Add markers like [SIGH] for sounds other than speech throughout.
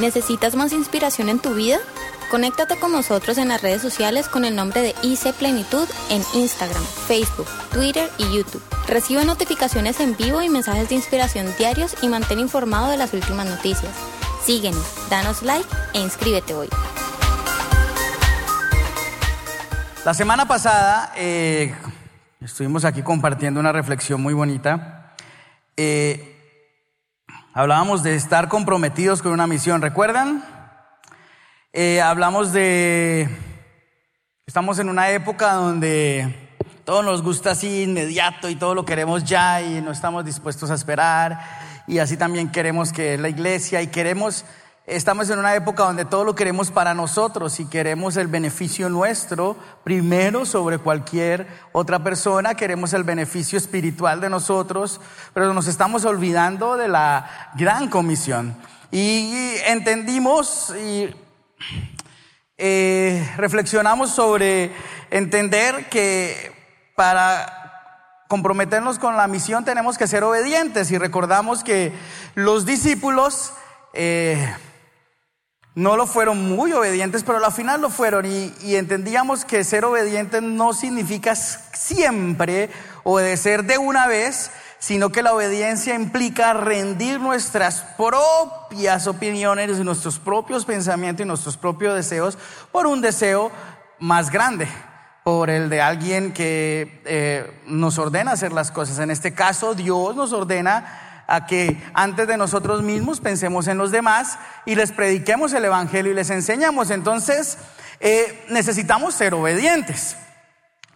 ¿Necesitas más inspiración en tu vida? Conéctate con nosotros en las redes sociales con el nombre de IC Plenitud en Instagram, Facebook, Twitter y YouTube. Recibe notificaciones en vivo y mensajes de inspiración diarios y mantén informado de las últimas noticias. Síguenos, danos like e inscríbete hoy. La semana pasada eh, estuvimos aquí compartiendo una reflexión muy bonita. Eh, hablábamos de estar comprometidos con una misión, ¿recuerdan? Eh, hablamos de, estamos en una época donde todo nos gusta así inmediato y todo lo queremos ya y no estamos dispuestos a esperar y así también queremos que la iglesia y queremos, estamos en una época donde todo lo queremos para nosotros y queremos el beneficio nuestro primero sobre cualquier otra persona, queremos el beneficio espiritual de nosotros, pero nos estamos olvidando de la gran comisión. Y entendimos y eh, reflexionamos sobre entender que para comprometernos con la misión tenemos que ser obedientes y recordamos que los discípulos eh, no lo fueron muy obedientes, pero al final lo fueron y, entendíamos que ser obedientes no significa siempre obedecer de una vez, sino que la obediencia implica rendir nuestras propias opiniones nuestros propios pensamientos y nuestros propios deseos por un deseo más grande, por el de alguien que eh, nos ordena hacer las cosas. En este caso, Dios nos ordena a que antes de nosotros mismos pensemos en los demás y les prediquemos el Evangelio y les enseñamos. Entonces, eh, necesitamos ser obedientes.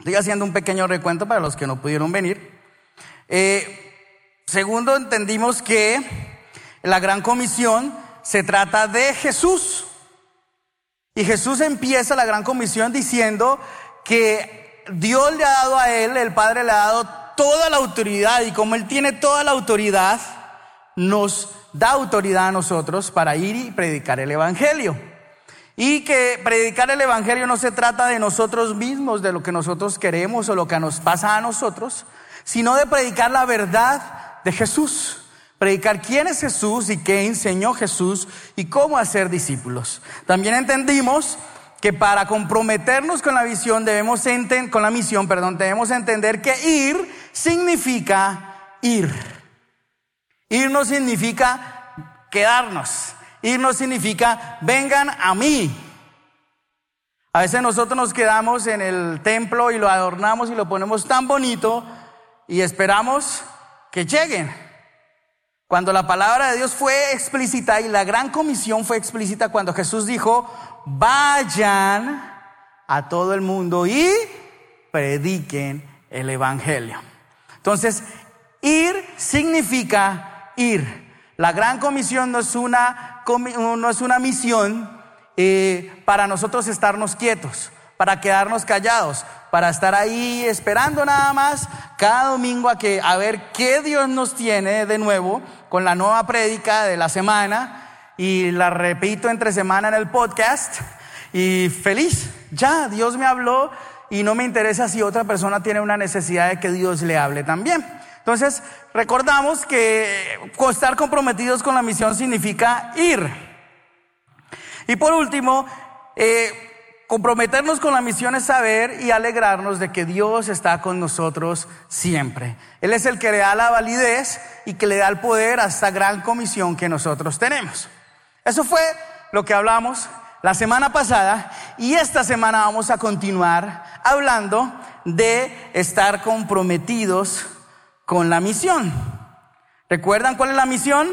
Estoy haciendo un pequeño recuento para los que no pudieron venir. Eh, segundo, entendimos que la gran comisión se trata de Jesús. Y Jesús empieza la gran comisión diciendo que Dios le ha dado a él, el Padre le ha dado toda la autoridad y como él tiene toda la autoridad, nos da autoridad a nosotros para ir y predicar el Evangelio. Y que predicar el Evangelio no se trata de nosotros mismos, de lo que nosotros queremos o lo que nos pasa a nosotros, sino de predicar la verdad de Jesús. Predicar quién es Jesús y qué enseñó Jesús y cómo hacer discípulos. También entendimos que para comprometernos con la visión debemos con la misión, perdón, debemos entender que ir significa ir. Ir no significa quedarnos. Ir no significa vengan a mí. A veces nosotros nos quedamos en el templo y lo adornamos y lo ponemos tan bonito y esperamos que lleguen. Cuando la palabra de Dios fue explícita y la gran comisión fue explícita cuando Jesús dijo, vayan a todo el mundo y prediquen el Evangelio. Entonces, ir significa ir. La gran comisión no es una, no es una misión eh, para nosotros estarnos quietos, para quedarnos callados, para estar ahí esperando nada más cada domingo a, que, a ver qué Dios nos tiene de nuevo con la nueva prédica de la semana y la repito entre semana en el podcast y feliz, ya Dios me habló y no me interesa si otra persona tiene una necesidad de que Dios le hable también. Entonces, recordamos que estar comprometidos con la misión significa ir. Y por último, eh, Comprometernos con la misión es saber y alegrarnos de que Dios está con nosotros siempre. Él es el que le da la validez y que le da el poder a esta gran comisión que nosotros tenemos. Eso fue lo que hablamos la semana pasada y esta semana vamos a continuar hablando de estar comprometidos con la misión. ¿Recuerdan cuál es la misión?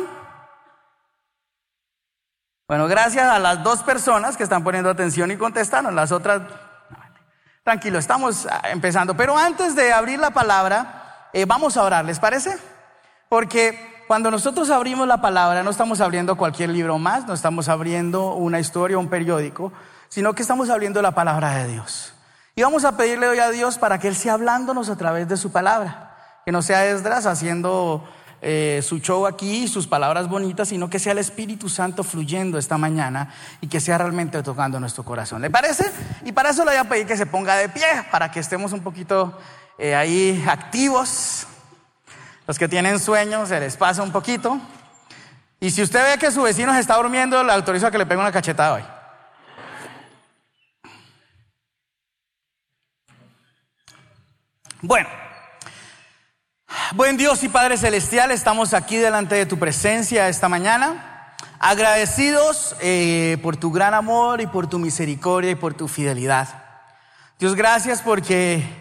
Bueno, gracias a las dos personas que están poniendo atención y contestaron, las otras, tranquilo, estamos ah, empezando. Pero antes de abrir la palabra, eh, vamos a orar, ¿les parece? Porque cuando nosotros abrimos la palabra, no estamos abriendo cualquier libro más, no estamos abriendo una historia un periódico, sino que estamos abriendo la palabra de Dios. Y vamos a pedirle hoy a Dios para que Él sea hablándonos a través de su palabra, que no sea Esdras haciendo eh, su show aquí, sus palabras bonitas, sino que sea el Espíritu Santo fluyendo esta mañana y que sea realmente tocando nuestro corazón. ¿Le parece? Y para eso le voy a pedir que se ponga de pie, para que estemos un poquito eh, ahí activos. Los que tienen sueños, se les pasa un poquito. Y si usted ve que su vecino se está durmiendo, le autorizo a que le pegue una cachetada hoy. Bueno, buen Dios y Padre Celestial, estamos aquí delante de tu presencia esta mañana, agradecidos eh, por tu gran amor y por tu misericordia y por tu fidelidad. Dios, gracias porque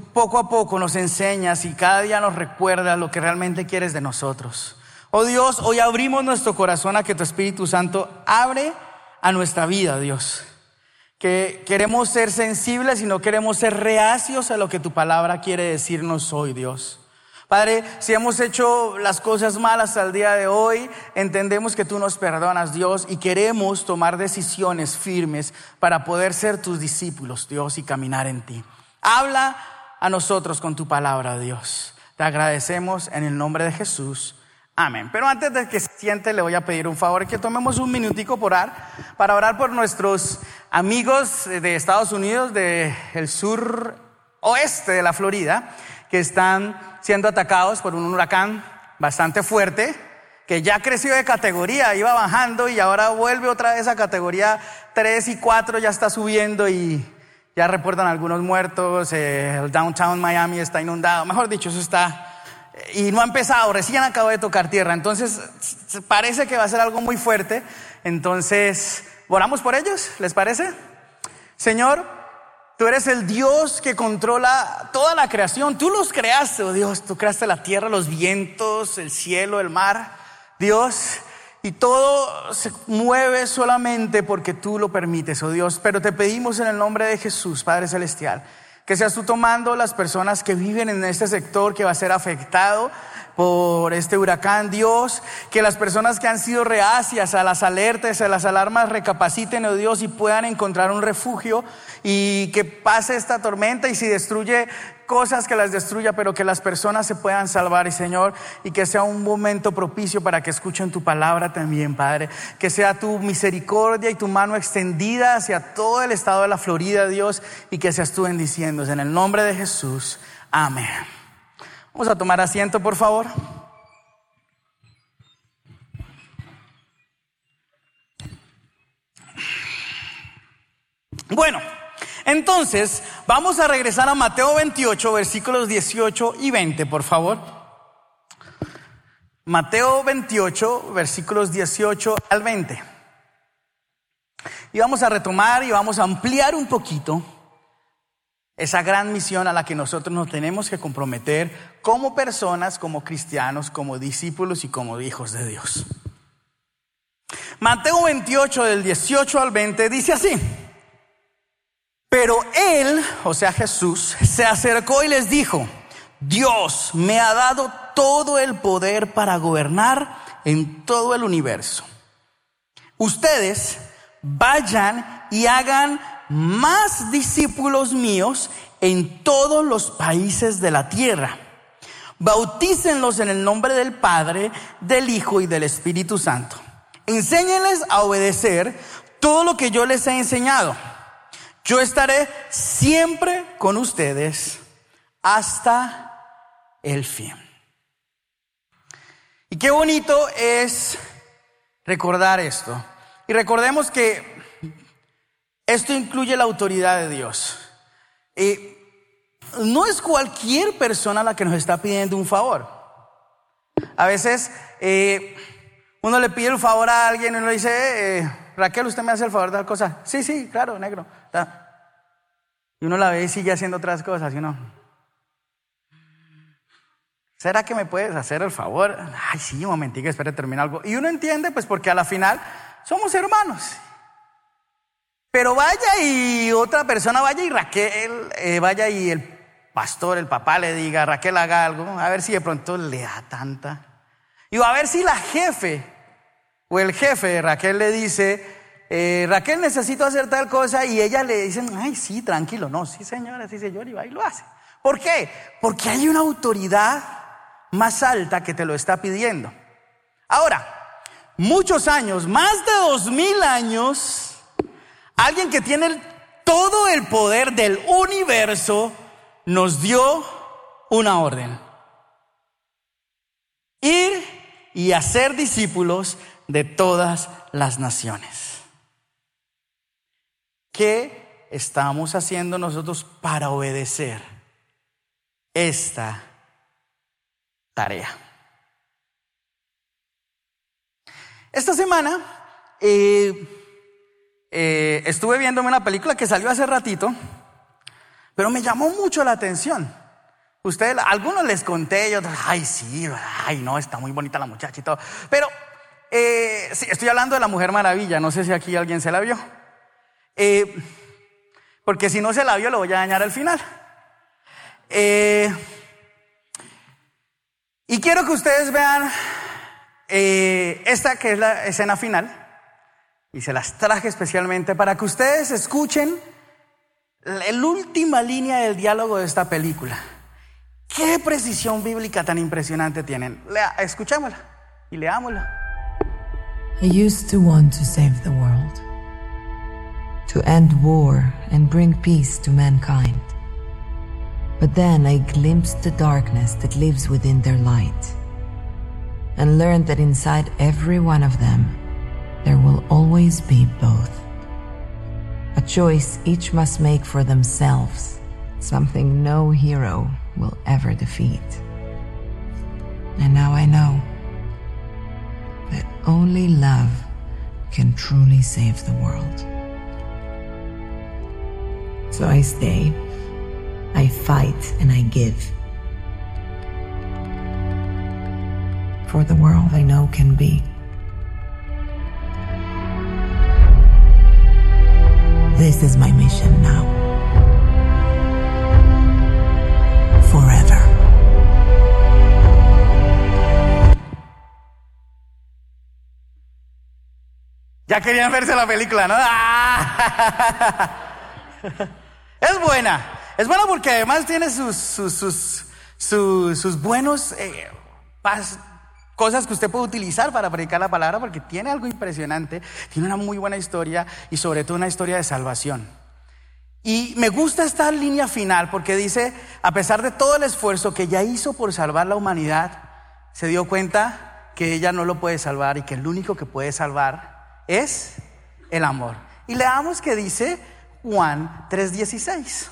poco a poco nos enseñas y cada día nos recuerdas lo que realmente quieres de nosotros. Oh Dios, hoy abrimos nuestro corazón a que tu Espíritu Santo abre a nuestra vida, Dios que queremos ser sensibles y no queremos ser reacios a lo que tu palabra quiere decirnos hoy, Dios. Padre, si hemos hecho las cosas malas al día de hoy, entendemos que tú nos perdonas, Dios, y queremos tomar decisiones firmes para poder ser tus discípulos, Dios, y caminar en ti. Habla a nosotros con tu palabra, Dios. Te agradecemos en el nombre de Jesús. Amén. Pero antes de que se siente, le voy a pedir un favor, que tomemos un minutico por orar, para orar por nuestros amigos de Estados Unidos, del sur oeste de la Florida, que están siendo atacados por un huracán bastante fuerte, que ya creció de categoría, iba bajando y ahora vuelve otra vez a categoría 3 y 4, ya está subiendo y ya reportan algunos muertos, eh, el downtown Miami está inundado, mejor dicho, eso está y no ha empezado, recién acabo de tocar tierra, entonces parece que va a ser algo muy fuerte, entonces, ¿oramos por ellos? ¿Les parece? Señor, tú eres el Dios que controla toda la creación, tú los creaste, oh Dios, tú creaste la tierra, los vientos, el cielo, el mar, Dios, y todo se mueve solamente porque tú lo permites, oh Dios, pero te pedimos en el nombre de Jesús, Padre Celestial, que seas tú tomando las personas que viven en este sector que va a ser afectado por este huracán, Dios, que las personas que han sido reacias a las alertas, a las alarmas, recapaciten, oh Dios, y puedan encontrar un refugio y que pase esta tormenta. Y si destruye cosas que las destruya, pero que las personas se puedan salvar, y Señor, y que sea un momento propicio para que escuchen tu palabra también, Padre. Que sea tu misericordia y tu mano extendida hacia todo el estado de la Florida, Dios, y que seas tú bendiciéndose. En el nombre de Jesús, amén. Vamos a tomar asiento, por favor. Bueno. Entonces, vamos a regresar a Mateo 28, versículos 18 y 20, por favor. Mateo 28, versículos 18 al 20. Y vamos a retomar y vamos a ampliar un poquito esa gran misión a la que nosotros nos tenemos que comprometer como personas, como cristianos, como discípulos y como hijos de Dios. Mateo 28 del 18 al 20 dice así. Pero él, o sea Jesús, se acercó y les dijo, Dios me ha dado todo el poder para gobernar en todo el universo. Ustedes vayan y hagan más discípulos míos en todos los países de la tierra. Bautícenlos en el nombre del Padre, del Hijo y del Espíritu Santo. Enséñenles a obedecer todo lo que yo les he enseñado yo estaré siempre con ustedes hasta el fin. Y qué bonito es recordar esto. Y recordemos que esto incluye la autoridad de Dios. Y no es cualquier persona la que nos está pidiendo un favor. A veces eh, uno le pide un favor a alguien y uno dice, eh, Raquel, ¿usted me hace el favor de dar cosa? Sí, sí, claro, negro. Y uno la ve y sigue haciendo otras cosas, y. ¿Será que me puedes hacer el favor? Ay, sí, un momentito, espere, termina algo. Y uno entiende, pues porque a la final somos hermanos. Pero vaya y otra persona vaya y Raquel, eh, vaya y el pastor, el papá le diga, Raquel haga algo, a ver si de pronto le da tanta. Y a ver si la jefe o el jefe de Raquel le dice, eh, Raquel necesito hacer tal cosa y ella le dicen, ay, sí, tranquilo, no, sí señora, sí señor, y va y lo hace. ¿Por qué? Porque hay una autoridad más alta que te lo está pidiendo. Ahora, muchos años, más de dos mil años, alguien que tiene todo el poder del universo nos dio una orden. Ir y hacer discípulos de todas las naciones. ¿Qué estamos haciendo nosotros para obedecer esta tarea? Esta semana eh, eh, estuve viéndome una película que salió hace ratito, pero me llamó mucho la atención. Ustedes, algunos les conté y otros, ay, sí, ay, no, está muy bonita la muchacha y todo. Pero, eh, estoy hablando de la Mujer Maravilla, no sé si aquí alguien se la vio. Eh, porque si no se la vio, lo voy a dañar al final. Eh, y quiero que ustedes vean esta que es la escena final. Y se las traje especialmente para que ustedes escuchen la última línea del diálogo de esta película. Qué precisión bíblica tan impresionante tienen. Lea, y leámosla. I used to want to save the world, to end war and bring peace to mankind. But then I glimpsed the darkness that lives within their light and learned that inside every one of them, there will always be both. A choice each must make for themselves, something no hero will ever defeat. And now I know that only love can truly save the world. So I stay, I fight, and I give. For the world I know can be. This is my mission now. Ya querían verse la película, ¿no? Es buena. Es buena porque además tiene sus, sus, sus, buenos eh, cosas que usted puede utilizar para predicar la palabra porque tiene algo impresionante, tiene una muy buena historia y sobre todo una historia de salvación. Y me gusta esta línea final porque dice, a pesar de todo el esfuerzo que ella hizo por salvar la humanidad, se dio cuenta que ella no lo puede salvar y que el único que puede salvar es el amor. Y leamos que dice Juan 3:16.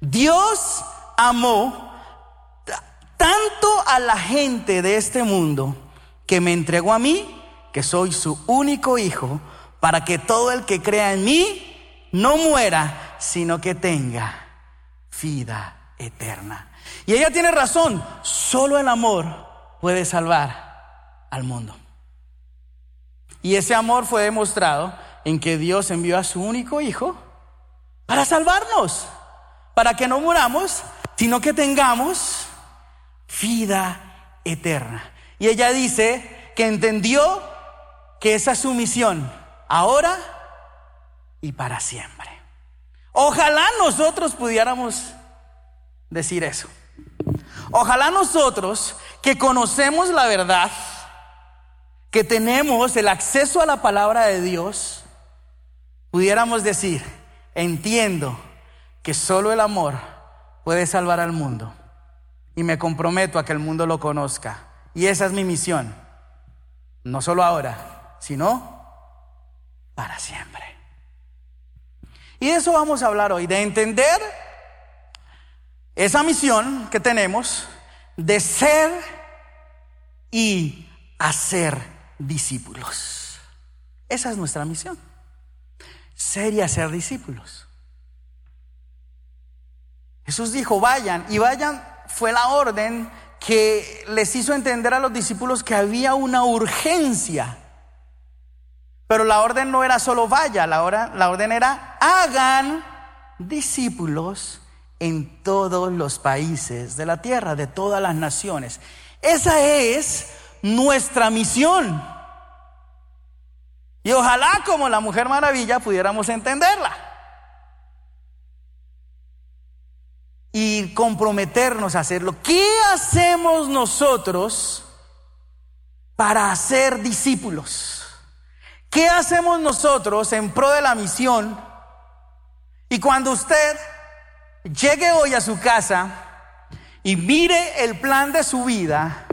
Dios amó tanto a la gente de este mundo que me entregó a mí, que soy su único hijo, para que todo el que crea en mí no muera, sino que tenga vida eterna. Y ella tiene razón, solo el amor puede salvar al mundo. Y ese amor fue demostrado en que Dios envió a su único hijo para salvarnos, para que no muramos, sino que tengamos vida eterna. Y ella dice que entendió que esa es su misión, ahora y para siempre. Ojalá nosotros pudiéramos decir eso. Ojalá nosotros que conocemos la verdad, que tenemos el acceso a la palabra de Dios, pudiéramos decir, entiendo que solo el amor puede salvar al mundo y me comprometo a que el mundo lo conozca. Y esa es mi misión, no solo ahora, sino para siempre. Y de eso vamos a hablar hoy, de entender esa misión que tenemos de ser y hacer discípulos. Esa es nuestra misión. Ser y hacer discípulos. Jesús dijo, vayan, y vayan fue la orden que les hizo entender a los discípulos que había una urgencia. Pero la orden no era solo vaya, la, hora, la orden era hagan discípulos en todos los países de la tierra, de todas las naciones. Esa es nuestra misión. Y ojalá como la Mujer Maravilla pudiéramos entenderla. Y comprometernos a hacerlo. ¿Qué hacemos nosotros para hacer discípulos? ¿Qué hacemos nosotros en pro de la misión? Y cuando usted llegue hoy a su casa y mire el plan de su vida,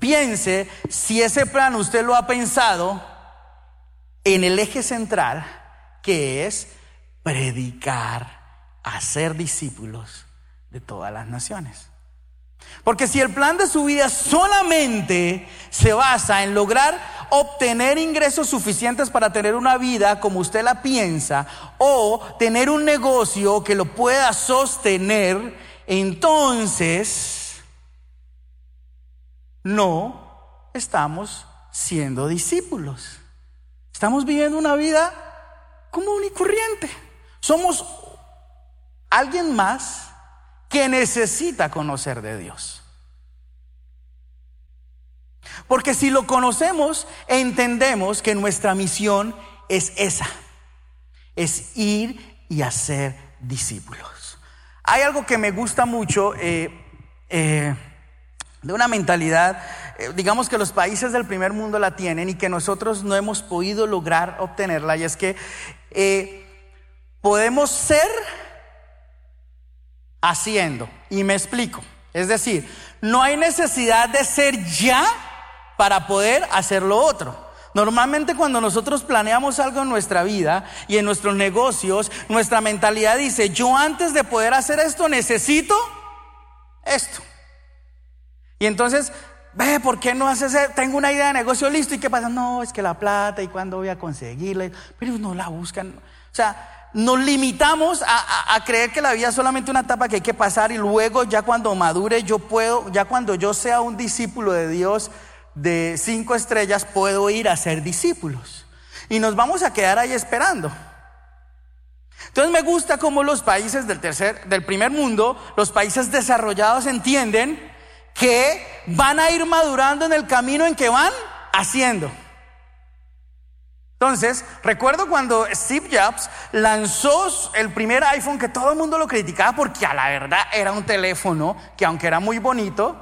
piense si ese plan usted lo ha pensado en el eje central, que es predicar, hacer discípulos de todas las naciones. Porque si el plan de su vida solamente se basa en lograr obtener ingresos suficientes para tener una vida como usted la piensa o tener un negocio que lo pueda sostener, entonces no estamos siendo discípulos. Estamos viviendo una vida común y corriente. Somos alguien más que necesita conocer de Dios. Porque si lo conocemos, entendemos que nuestra misión es esa, es ir y hacer discípulos. Hay algo que me gusta mucho eh, eh, de una mentalidad, digamos que los países del primer mundo la tienen y que nosotros no hemos podido lograr obtenerla, y es que podemos ser haciendo. Y me explico. Es decir, no hay necesidad de ser ya para poder hacer lo otro. Normalmente cuando nosotros planeamos algo en nuestra vida y en nuestros negocios, nuestra mentalidad dice, yo antes de poder hacer esto necesito esto. Y entonces, ve, ¿por qué no haces eso? Tengo una idea de negocio listo y qué pasa? No, es que la plata y cuándo voy a conseguirla. Pero no la buscan. O sea, nos limitamos a, creer que la vida es solamente una etapa que hay que pasar y luego ya cuando madure yo puedo, ya cuando yo sea un discípulo de Dios de cinco estrellas, puedo ir a ser discípulos. Y nos vamos a quedar ahí esperando. Entonces me gusta cómo los países del tercer, del primer mundo, los países desarrollados entienden que van a ir madurando en el camino en que van haciendo. Entonces, recuerdo cuando Steve Jobs lanzó el primer iPhone que todo el mundo lo criticaba porque a la verdad era un teléfono que aunque era muy bonito,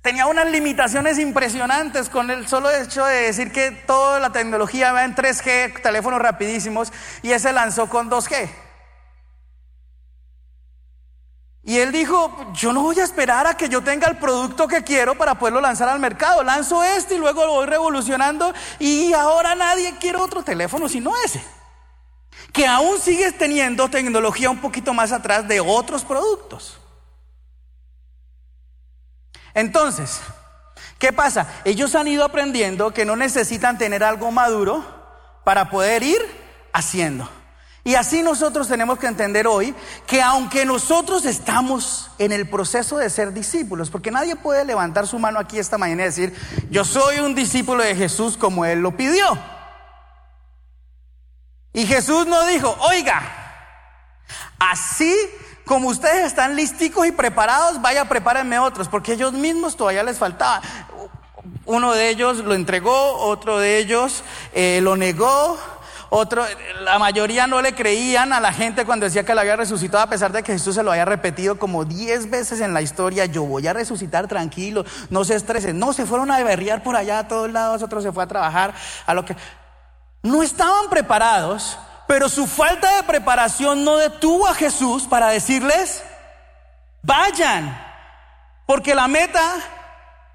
tenía unas limitaciones impresionantes con el solo hecho de decir que toda la tecnología va en 3G, teléfonos rapidísimos, y ese lanzó con 2G. Y él dijo, yo no voy a esperar a que yo tenga el producto que quiero para poderlo lanzar al mercado. Lanzo este y luego lo voy revolucionando y ahora nadie quiere otro teléfono sino ese. Que aún sigue teniendo tecnología un poquito más atrás de otros productos. Entonces, ¿qué pasa? Ellos han ido aprendiendo que no necesitan tener algo maduro para poder ir haciendo. Y así nosotros tenemos que entender hoy que aunque nosotros estamos en el proceso de ser discípulos, porque nadie puede levantar su mano aquí esta mañana y decir, yo soy un discípulo de Jesús como Él lo pidió. Y Jesús no dijo, oiga, así como ustedes están listicos y preparados, vaya, prepárenme otros, porque ellos mismos todavía les faltaba. Uno de ellos lo entregó, otro de ellos eh, lo negó, otro, la mayoría no le creían a la gente cuando decía que la había resucitado, a pesar de que Jesús se lo había repetido como diez veces en la historia. Yo voy a resucitar tranquilo, no se estresen. No, se fueron a berrear por allá a todos lados, otro se fue a trabajar, a lo que. No estaban preparados, pero su falta de preparación no detuvo a Jesús para decirles: vayan, porque la meta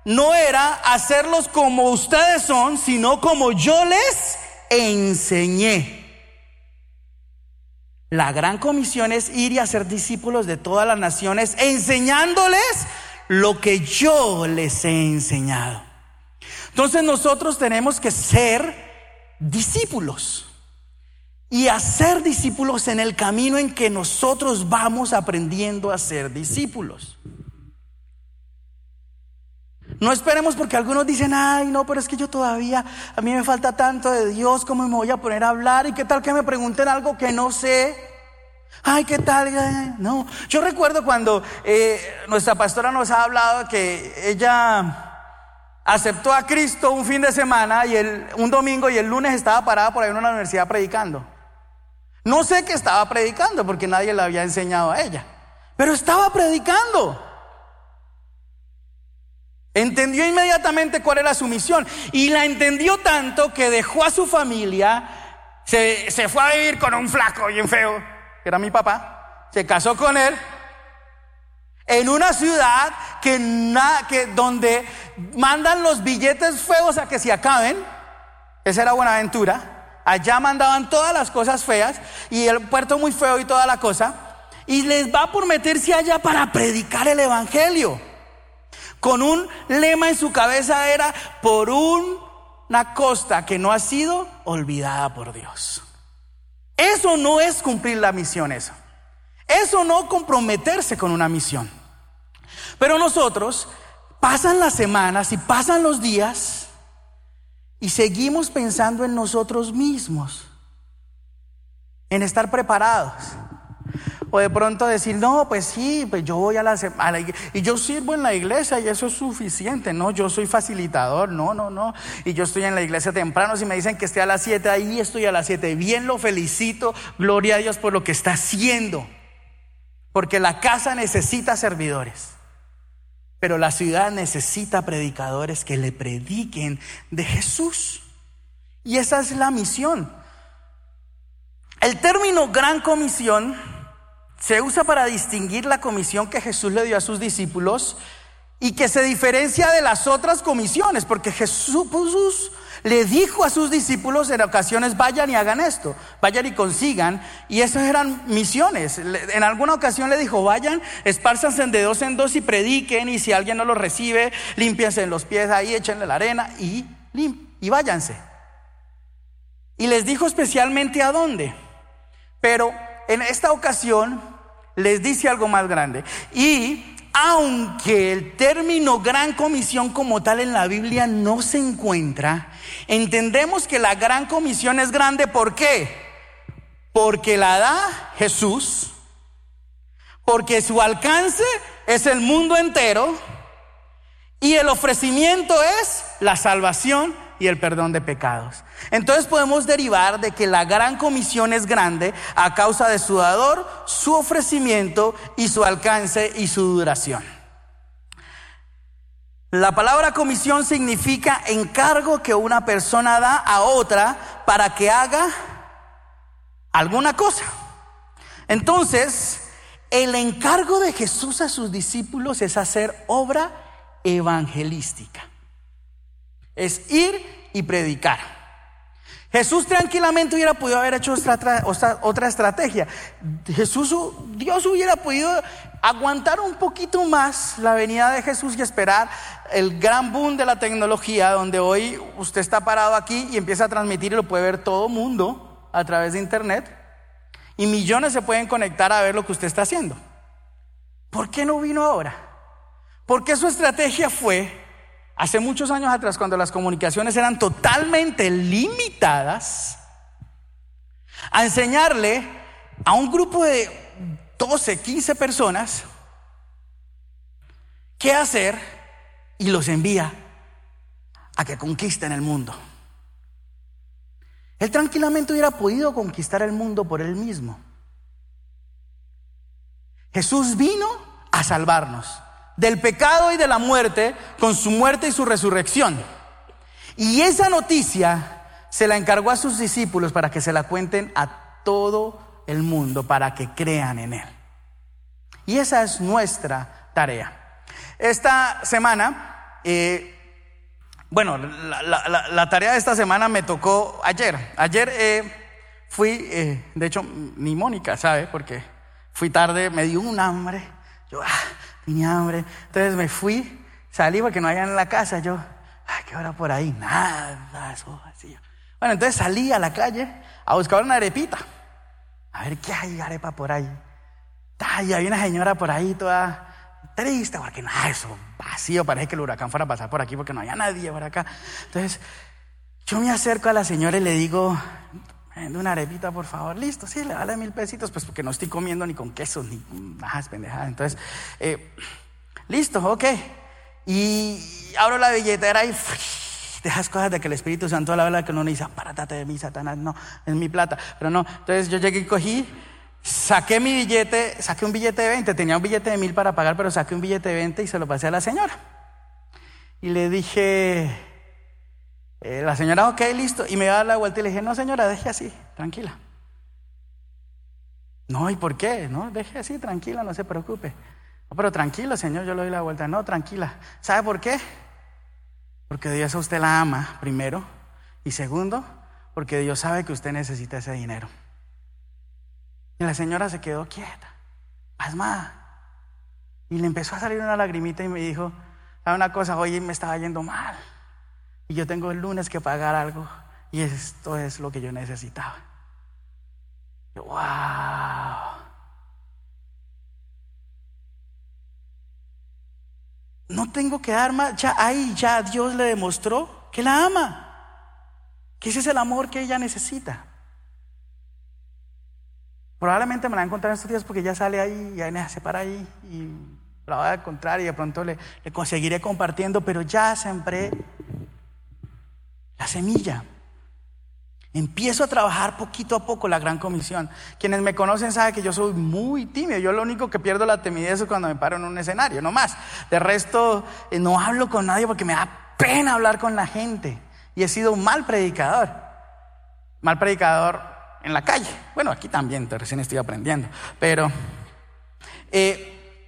no era hacerlos como ustedes son, sino como yo les enseñé. La gran comisión es ir y hacer discípulos de todas las naciones, enseñándoles lo que yo les he enseñado. Entonces nosotros tenemos que ser discípulos y hacer discípulos en el camino en que nosotros vamos aprendiendo a ser discípulos. No esperemos porque algunos dicen, ay, no, pero es que yo todavía, a mí me falta tanto de Dios, ¿cómo me voy a poner a hablar? ¿Y qué tal que me pregunten algo que no sé? Ay, ¿qué tal? No, yo recuerdo cuando eh, nuestra pastora nos ha hablado que ella aceptó a Cristo un fin de semana y el, un domingo y el lunes estaba parada por ahí en una universidad predicando. No sé qué estaba predicando porque nadie le había enseñado a ella, pero estaba predicando. Entendió inmediatamente cuál era su misión y la entendió tanto que dejó a su familia, se, se fue a vivir con un flaco bien feo, que era mi papá, se casó con él En una ciudad que, que donde mandan los billetes feos a que se acaben. Esa era Buenaventura. Allá mandaban todas las cosas feas y el puerto muy feo y toda la cosa. Y les va por meterse allá para predicar el Evangelio. Con un lema en su cabeza era por una costa que no ha sido olvidada por Dios. Eso no es cumplir la misión, eso. Eso no comprometerse con una misión. Pero nosotros pasan las semanas y pasan los días y seguimos pensando en nosotros mismos, en estar preparados. O de pronto decir, no, pues sí, pues yo voy a la, a y yo sirvo en la iglesia y eso es suficiente, no, yo soy facilitador, no, no, no, y yo estoy en la iglesia temprano, si me dicen que esté a las 7, ahí estoy a las 7, bien lo felicito, gloria a Dios por lo que está haciendo, porque la casa necesita servidores. Pero la ciudad necesita predicadores que le prediquen de Jesús. Y esa es la misión. El término gran comisión se usa para distinguir la comisión que Jesús le dio a sus discípulos y que se diferencia de las otras comisiones, porque Jesús le dijo a sus discípulos en ocasiones, vayan y hagan esto, vayan y consigan, y esas eran misiones. En alguna ocasión le dijo, vayan, espárzanse de dos en dos y prediquen, y si alguien no los recibe, límpiense en los pies ahí, échenle la arena y, y váyanse. Y les dijo especialmente a dónde. Pero en esta ocasión les dice algo más grande. Y aunque el término gran comisión como tal en la Biblia no se encuentra, entendemos que la gran comisión es grande. ¿Por qué? Porque la da Jesús, porque su alcance es el mundo entero y el ofrecimiento es la salvación y el perdón de pecados. Entonces podemos derivar de que la gran comisión es grande a causa de su dador, su ofrecimiento y su alcance y su duración. La palabra comisión significa encargo que una persona da a otra para que haga alguna cosa. Entonces, el encargo de Jesús a sus discípulos es hacer obra evangelística es ir y predicar. Jesús tranquilamente hubiera podido haber hecho otra, estrategia. Jesús, Dios hubiera podido aguantar un poquito más la venida de Jesús y esperar el gran boom de la tecnología, donde hoy usted está parado aquí y empieza a transmitir y lo puede ver todo mundo a través de internet. Y millones se pueden conectar a ver lo que usted está haciendo. ¿Por qué no vino ahora? Porque su estrategia fue Hace muchos años atrás, cuando las comunicaciones eran totalmente limitadas, a enseñarle a un grupo de 12, 15 personas qué hacer y los envía a que conquisten el mundo. Él tranquilamente hubiera podido conquistar el mundo por él mismo. Jesús vino a salvarnos del pecado y de la muerte con su muerte y su resurrección. Y esa noticia se la encargó a sus discípulos para que se la cuenten a todo el mundo, para que crean en Él. Y esa es nuestra tarea. Esta semana, eh, bueno, la, tarea de esta semana me tocó ayer. Ayer eh, fui, eh, de hecho, ni Mónica sabe, porque fui tarde, me dio un hambre. Yo, ah, tenía hambre. Entonces me fui, salí porque no había en la casa. Yo, ay, ¿qué hora por ahí? Nada, eso así. Bueno, entonces salí a la calle a buscar una arepita. A ver qué hay arepa por ahí. Ay, hay una señora por ahí toda triste porque nada, eso vacío. Parece que el huracán fuera a pasar por aquí porque no había nadie por acá. Entonces, yo me acerco a la señora y le digo, de una arepita, por favor. Listo, sí, le vale mil pesitos, pues porque no estoy comiendo ni con queso, ni más pendejadas. Entonces, eh, listo, ok. Y abro la billetera y dejas cosas de que el Espíritu Santo la verdad que no dice, apárate de mí, Satanás, no, es mi plata. Pero no, entonces yo llegué y cogí, saqué mi billete, saqué un billete de 20, tenía un billete de mil para pagar, pero saqué un billete de 20 y se lo pasé a la señora. Y le dije, eh, la señora, ok, listo. Y me iba a dar la vuelta y le dije, no señora, deje así, tranquila. No, ¿y por qué? No, deje así, tranquila, no se preocupe. pero tranquilo, Señor, yo le doy la vuelta. No, tranquila. ¿Sabe por qué? Porque Dios a usted la ama, primero. Y segundo, porque Dios sabe que usted necesita ese dinero. Y la señora se quedó quieta, pasmada. Y le empezó a salir una lagrimita y me dijo, ¿sabe una cosa? Hoy me estaba yendo mal. Y yo tengo el lunes que pagar algo. Y esto es lo que yo necesitaba. wow. No tengo que dar más. Ya ahí ya Dios le demostró que la ama. Que ese es el amor que ella necesita. Probablemente me la va a encontrar en estos días porque ya sale ahí y ahí se para ahí y la va a encontrar y de pronto le, le conseguiré compartiendo, pero ya sembré la semilla. Empiezo a trabajar poquito a poco la gran comisión. Quienes me conocen saben que yo soy muy tímido. Yo lo único que pierdo la timidez es cuando me paro en un escenario, no más. De resto, eh, no hablo con nadie porque me da pena hablar con la gente. Y he sido un mal predicador. Mal predicador en la calle. Bueno, aquí también, recién estoy aprendiendo. Pero eh,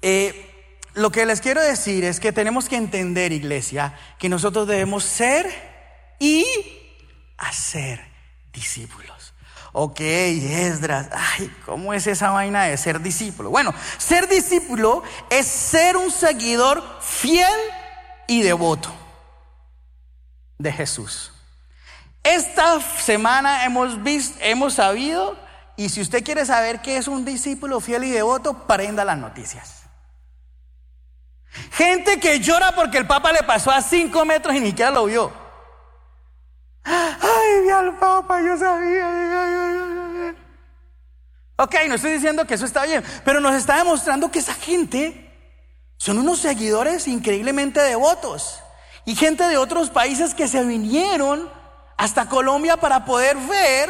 eh, lo que les quiero decir es que tenemos que entender, iglesia, que nosotros debemos ser y hacer discípulos. Ok, Esdras, ay, ¿cómo es esa vaina de ser discípulo? Bueno, ser discípulo es ser un seguidor fiel y devoto de Jesús. Esta semana hemos visto, hemos sabido, y si usted quiere saber qué es un discípulo fiel y devoto, prenda las noticias. Gente que llora porque el Papa le pasó a cinco metros y ni siquiera lo vio. Ay, vi al Papa, yo sabía. Ok, no estoy diciendo que eso está bien, pero nos está demostrando que esa gente son unos seguidores increíblemente devotos y gente de otros países que se vinieron hasta Colombia para poder ver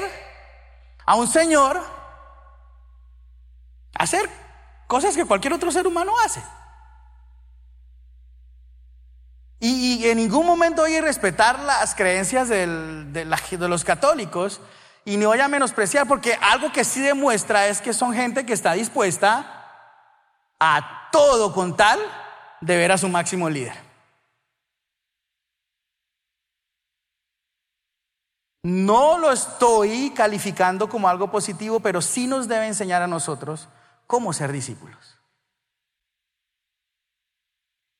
a un señor hacer cosas que cualquier otro ser humano hace. Y, en ningún momento voy a respetar las creencias de, los católicos y no voy a menospreciar porque algo que sí demuestra es que son gente que está dispuesta a todo con tal de ver a su máximo líder. No lo estoy calificando como algo positivo, pero sí nos debe enseñar a nosotros cómo ser discípulos.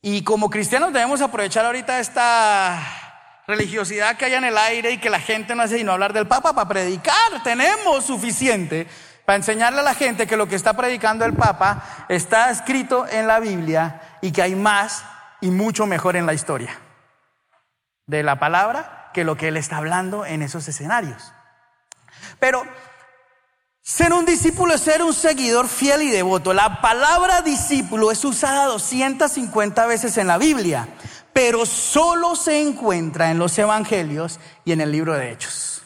Y como cristianos debemos aprovechar ahorita esta religiosidad que hay en el aire y que la gente no hace sino hablar del Papa para predicar. Tenemos suficiente para enseñarle a la gente que lo que está predicando el Papa está escrito en la Biblia y que hay más y mucho mejor en la historia de la palabra que lo que él está hablando en esos escenarios. Pero ser un discípulo es ser un seguidor fiel y devoto. La palabra discípulo es usada 250 veces en la Biblia, pero solo se encuentra en los evangelios y en el libro de Hechos.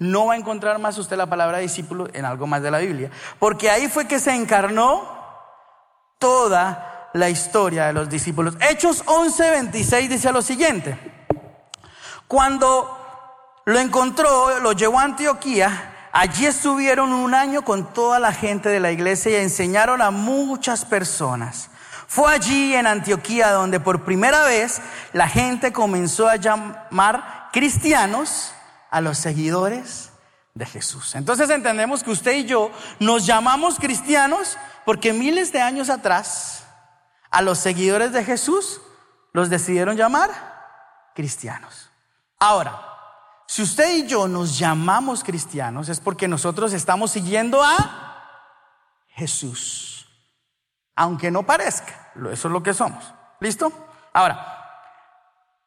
No va a encontrar más usted la palabra discípulo en algo más de la Biblia, porque ahí fue que se encarnó toda la historia de los discípulos. Hechos 11:26 dice lo siguiente. Cuando lo encontró, lo llevó a Antioquía, Allí estuvieron un año con toda la gente de la iglesia y enseñaron a muchas personas. Fue allí en Antioquía donde por primera vez la gente comenzó a llamar cristianos a los seguidores de Jesús. Entonces entendemos que usted y yo nos llamamos cristianos porque miles de años atrás a los seguidores de Jesús los decidieron llamar cristianos. Ahora, si usted y yo nos llamamos cristianos es porque nosotros estamos siguiendo a Jesús. Aunque no parezca, eso es lo que somos. ¿Listo? Ahora,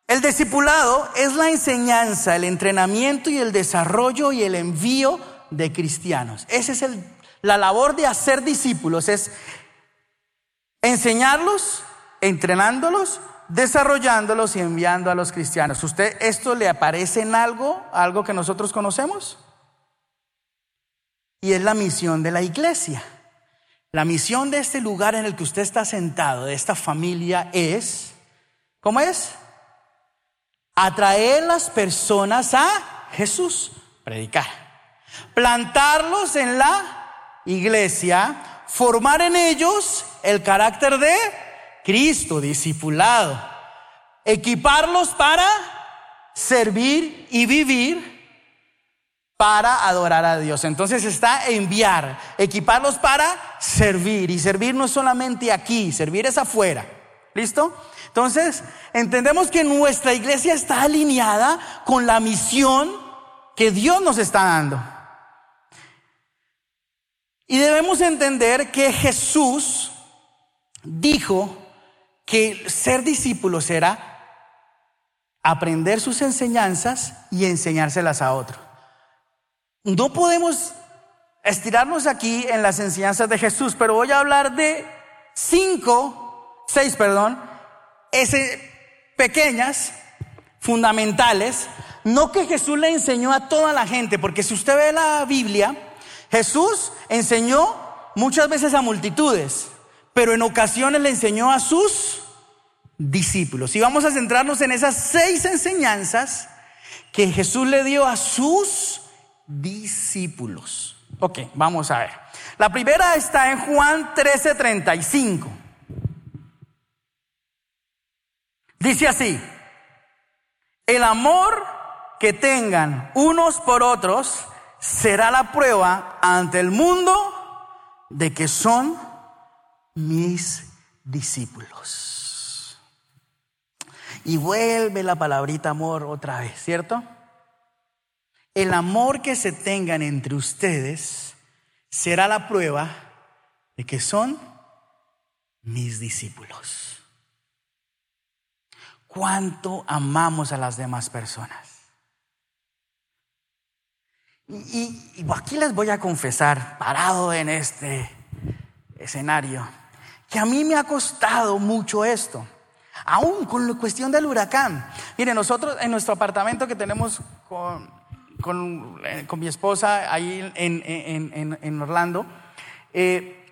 el discipulado es la enseñanza, el entrenamiento y el desarrollo y el envío de cristianos. Esa es la labor de hacer discípulos, es enseñarlos, entrenándolos, desarrollándolos y enviando a los cristianos. ¿Usted esto le aparece en algo, algo que nosotros conocemos? Y es la misión de la iglesia. La misión de este lugar en el que usted está sentado, de esta familia, es, ¿cómo es? Atraer las personas a Jesús, predicar. Plantarlos en la iglesia, formar en ellos el carácter de Cristo, discipulado. Equiparlos para servir y vivir para adorar a Dios. Entonces está enviar, equiparlos para servir. Y servir no es solamente aquí, servir es afuera. ¿Listo? Entonces, entendemos que nuestra iglesia está alineada con la misión que Dios nos está dando. Y debemos entender que Jesús dijo que ser discípulos era aprender sus enseñanzas y enseñárselas a otro. No podemos estirarnos aquí en las enseñanzas de Jesús, pero voy a hablar de cinco, seis, perdón, ese, pequeñas, fundamentales, no que Jesús le enseñó a toda la gente, porque si usted ve la Biblia, Jesús enseñó muchas veces a multitudes, pero en ocasiones le enseñó a sus discípulos. Y vamos a centrarnos en esas seis enseñanzas que Jesús le dio a sus discípulos. Ok, vamos a ver. La primera está en Juan 13:35. Dice así, el amor que tengan unos por otros será la prueba ante el mundo de que son mis discípulos. Y vuelve la palabrita amor otra vez, ¿cierto? El amor que se tengan entre ustedes será la prueba de que son mis discípulos. ¿Cuánto amamos a las demás personas? Y, aquí les voy a confesar, parado en este escenario, que a mí me ha costado mucho esto. Aún con la cuestión del huracán. Mire, nosotros en nuestro apartamento que tenemos con, con, eh, mi esposa ahí en, Orlando, eh,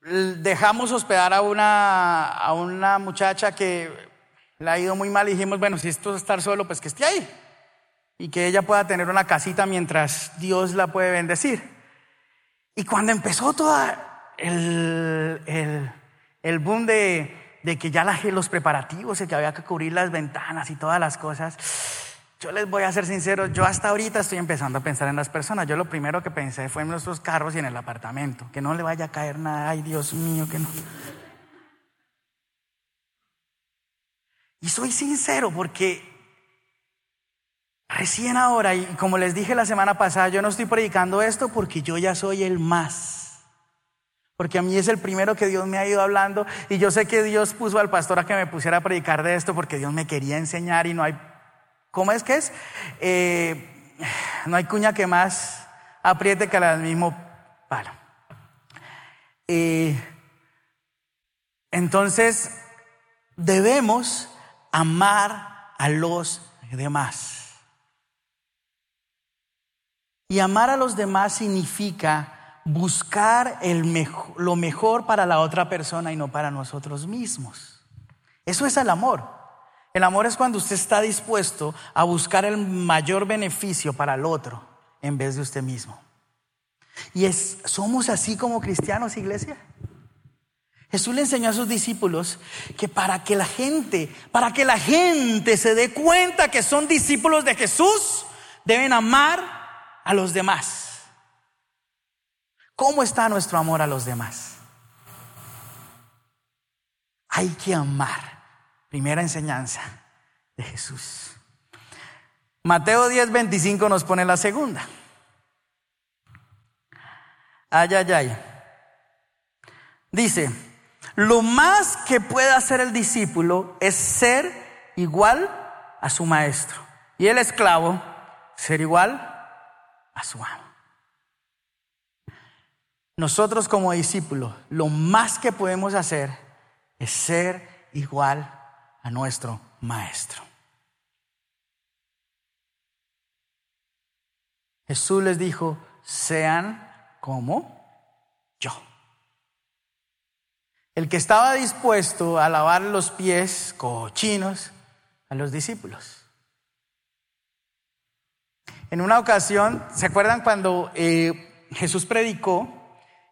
dejamos hospedar a una, a una muchacha que le ha ido muy mal y dijimos, bueno, si esto es estar solo, pues que esté ahí y que ella pueda tener una casita mientras Dios la puede bendecir. Y cuando empezó todo el, el, boom de, de, que ya la, los preparativos y que había que cubrir las ventanas y todas las cosas, yo les voy a ser sincero, yo hasta ahorita estoy empezando a pensar en las personas. Yo lo primero que pensé fue en nuestros carros y en el apartamento, que no le vaya a caer nada, ay Dios mío, que no. Y soy sincero porque Recién ahora, y como les dije la semana pasada, yo no estoy predicando esto porque yo ya soy el más. Porque a mí es el primero que Dios me ha ido hablando y yo sé que Dios puso al pastor a que me pusiera a predicar de esto porque Dios me quería enseñar y no hay, ¿cómo es que es? Eh, no hay cuña que más apriete que del mismo palo. Eh, entonces, debemos amar a los demás. Y amar a los demás significa buscar el lo mejor para la otra persona y no para nosotros mismos. Eso es el amor. El amor es cuando usted está dispuesto a buscar el mayor beneficio para el otro en vez de usted mismo. Y es, somos así como cristianos, iglesia. Jesús le enseñó a sus discípulos que para que la gente, para que la gente se dé cuenta que son discípulos de Jesús, deben amar a los demás. ¿Cómo está nuestro amor a los demás? Hay que amar. Primera enseñanza de Jesús. Mateo 10, 25 nos pone la segunda. Ay, ay, ay. Dice, lo más que puede hacer el discípulo es ser igual a su maestro. Y el esclavo, ser igual a su amo. Nosotros como discípulos, lo más que podemos hacer es ser igual a nuestro maestro. Jesús les dijo, sean como yo. El que estaba dispuesto a lavar los pies cochinos a los discípulos. En una ocasión, ¿se acuerdan cuando eh, Jesús predicó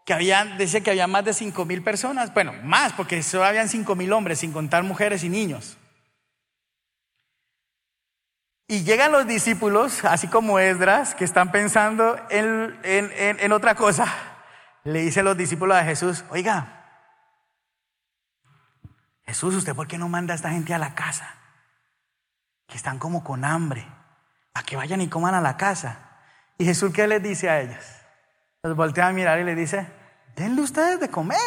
que habían, dice que había más de cinco mil personas, bueno, más, porque solo habían cinco mil hombres, sin contar mujeres y niños. Y llegan los discípulos, así como Esdras, que están pensando en, en, otra cosa. Le dicen los discípulos a Jesús, oiga, Jesús, ¿usted por qué no manda a esta gente a la casa? Que están como con hambre, a que vayan y coman a la casa. Y Jesús, ¿qué les dice a ellos? Los voltea a mirar y le dice, denle ustedes de comer.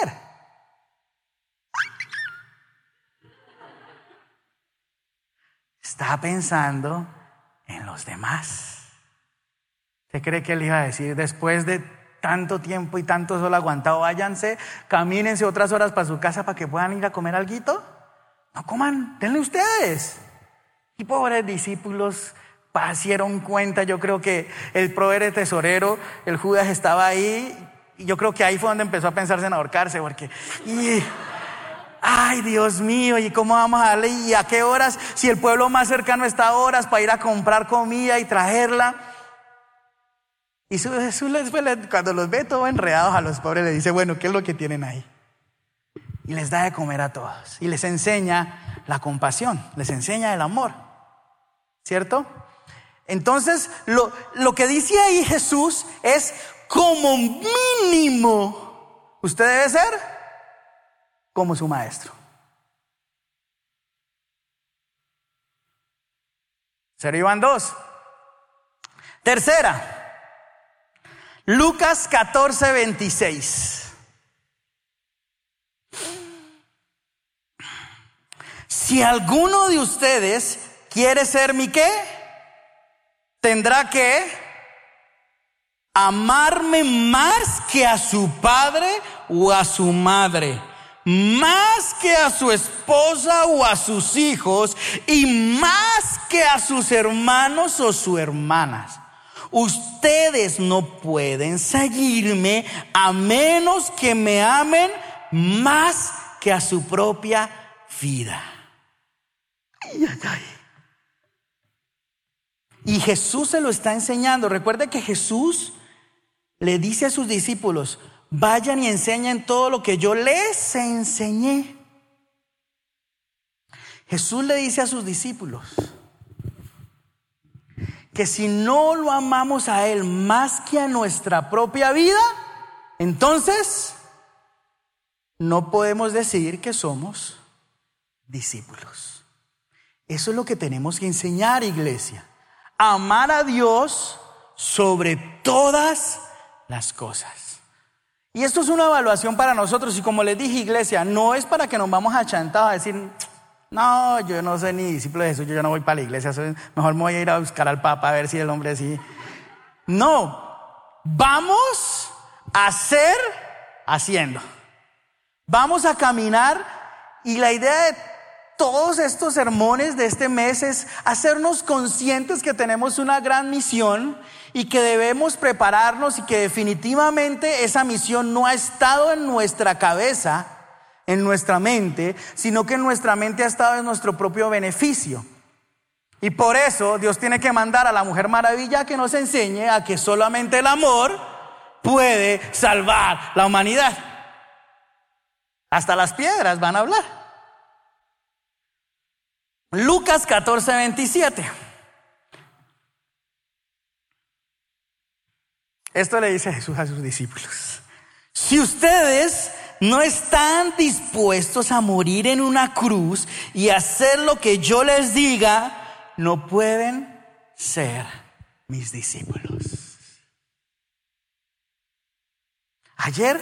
Está pensando en los demás. ¿Usted cree que él iba a decir después de tanto tiempo y tanto sol aguantado, váyanse, camínense otras horas para su casa para que puedan ir a comer algo? No coman, denle ustedes. Y pobres discípulos pasieron cuenta, yo creo que el proveer tesorero, el Judas estaba ahí, y yo creo que ahí fue donde empezó a pensarse en ahorcarse, porque... Ay, Dios mío, ¿y cómo vamos a darle? ¿Y a qué horas? Si el pueblo más cercano está a horas para ir a comprar comida y traerla. Y Jesús les cuando los ve todos enredados a los pobres, le dice, bueno, ¿qué es lo que tienen ahí? Y les da de comer a todos. Y les enseña la compasión, les enseña el amor. ¿Cierto? Entonces, lo, lo que dice ahí Jesús es como mínimo, usted debe ser como su maestro. ¿Se iban dos? Tercera, Lucas 14, 26. Si alguno de ustedes quiere ser mi qué, tendrá que amarme más que a su padre o a su madre más que a su esposa o a sus hijos y más que a sus hermanos o sus hermanas. Ustedes no pueden seguirme a menos que me amen más que a su propia vida. Y Jesús se lo está enseñando. Recuerde que Jesús le dice a sus discípulos, vayan y enseñen todo lo que yo les enseñé. Jesús le dice a sus discípulos que si no lo amamos a Él más que a nuestra propia vida, entonces no podemos decir que somos discípulos. Eso es lo que tenemos que enseñar, iglesia. Amar a Dios sobre todas las cosas. Y esto es una evaluación para nosotros y como les dije iglesia, no es para que nos vamos a chantar a decir, no, yo no soy ni discípulo de Jesús, yo ya no voy para la iglesia, mejor me voy a ir a buscar al Papa a ver si el hombre así. No, vamos a ser haciendo. Vamos a caminar y la idea de todos estos sermones de este mes es hacernos conscientes que tenemos una gran misión y que debemos prepararnos y que definitivamente esa misión no ha estado en nuestra cabeza, en nuestra mente, sino que en nuestra mente ha estado en nuestro propio beneficio. Y por eso Dios tiene que mandar a la mujer maravilla que nos enseñe a que solamente el amor puede salvar la humanidad. Hasta las piedras van a hablar. Lucas 14, 27. Esto le dice Jesús a sus discípulos. Si ustedes no están dispuestos a morir en una cruz y hacer lo que yo les diga, no pueden ser mis discípulos. Ayer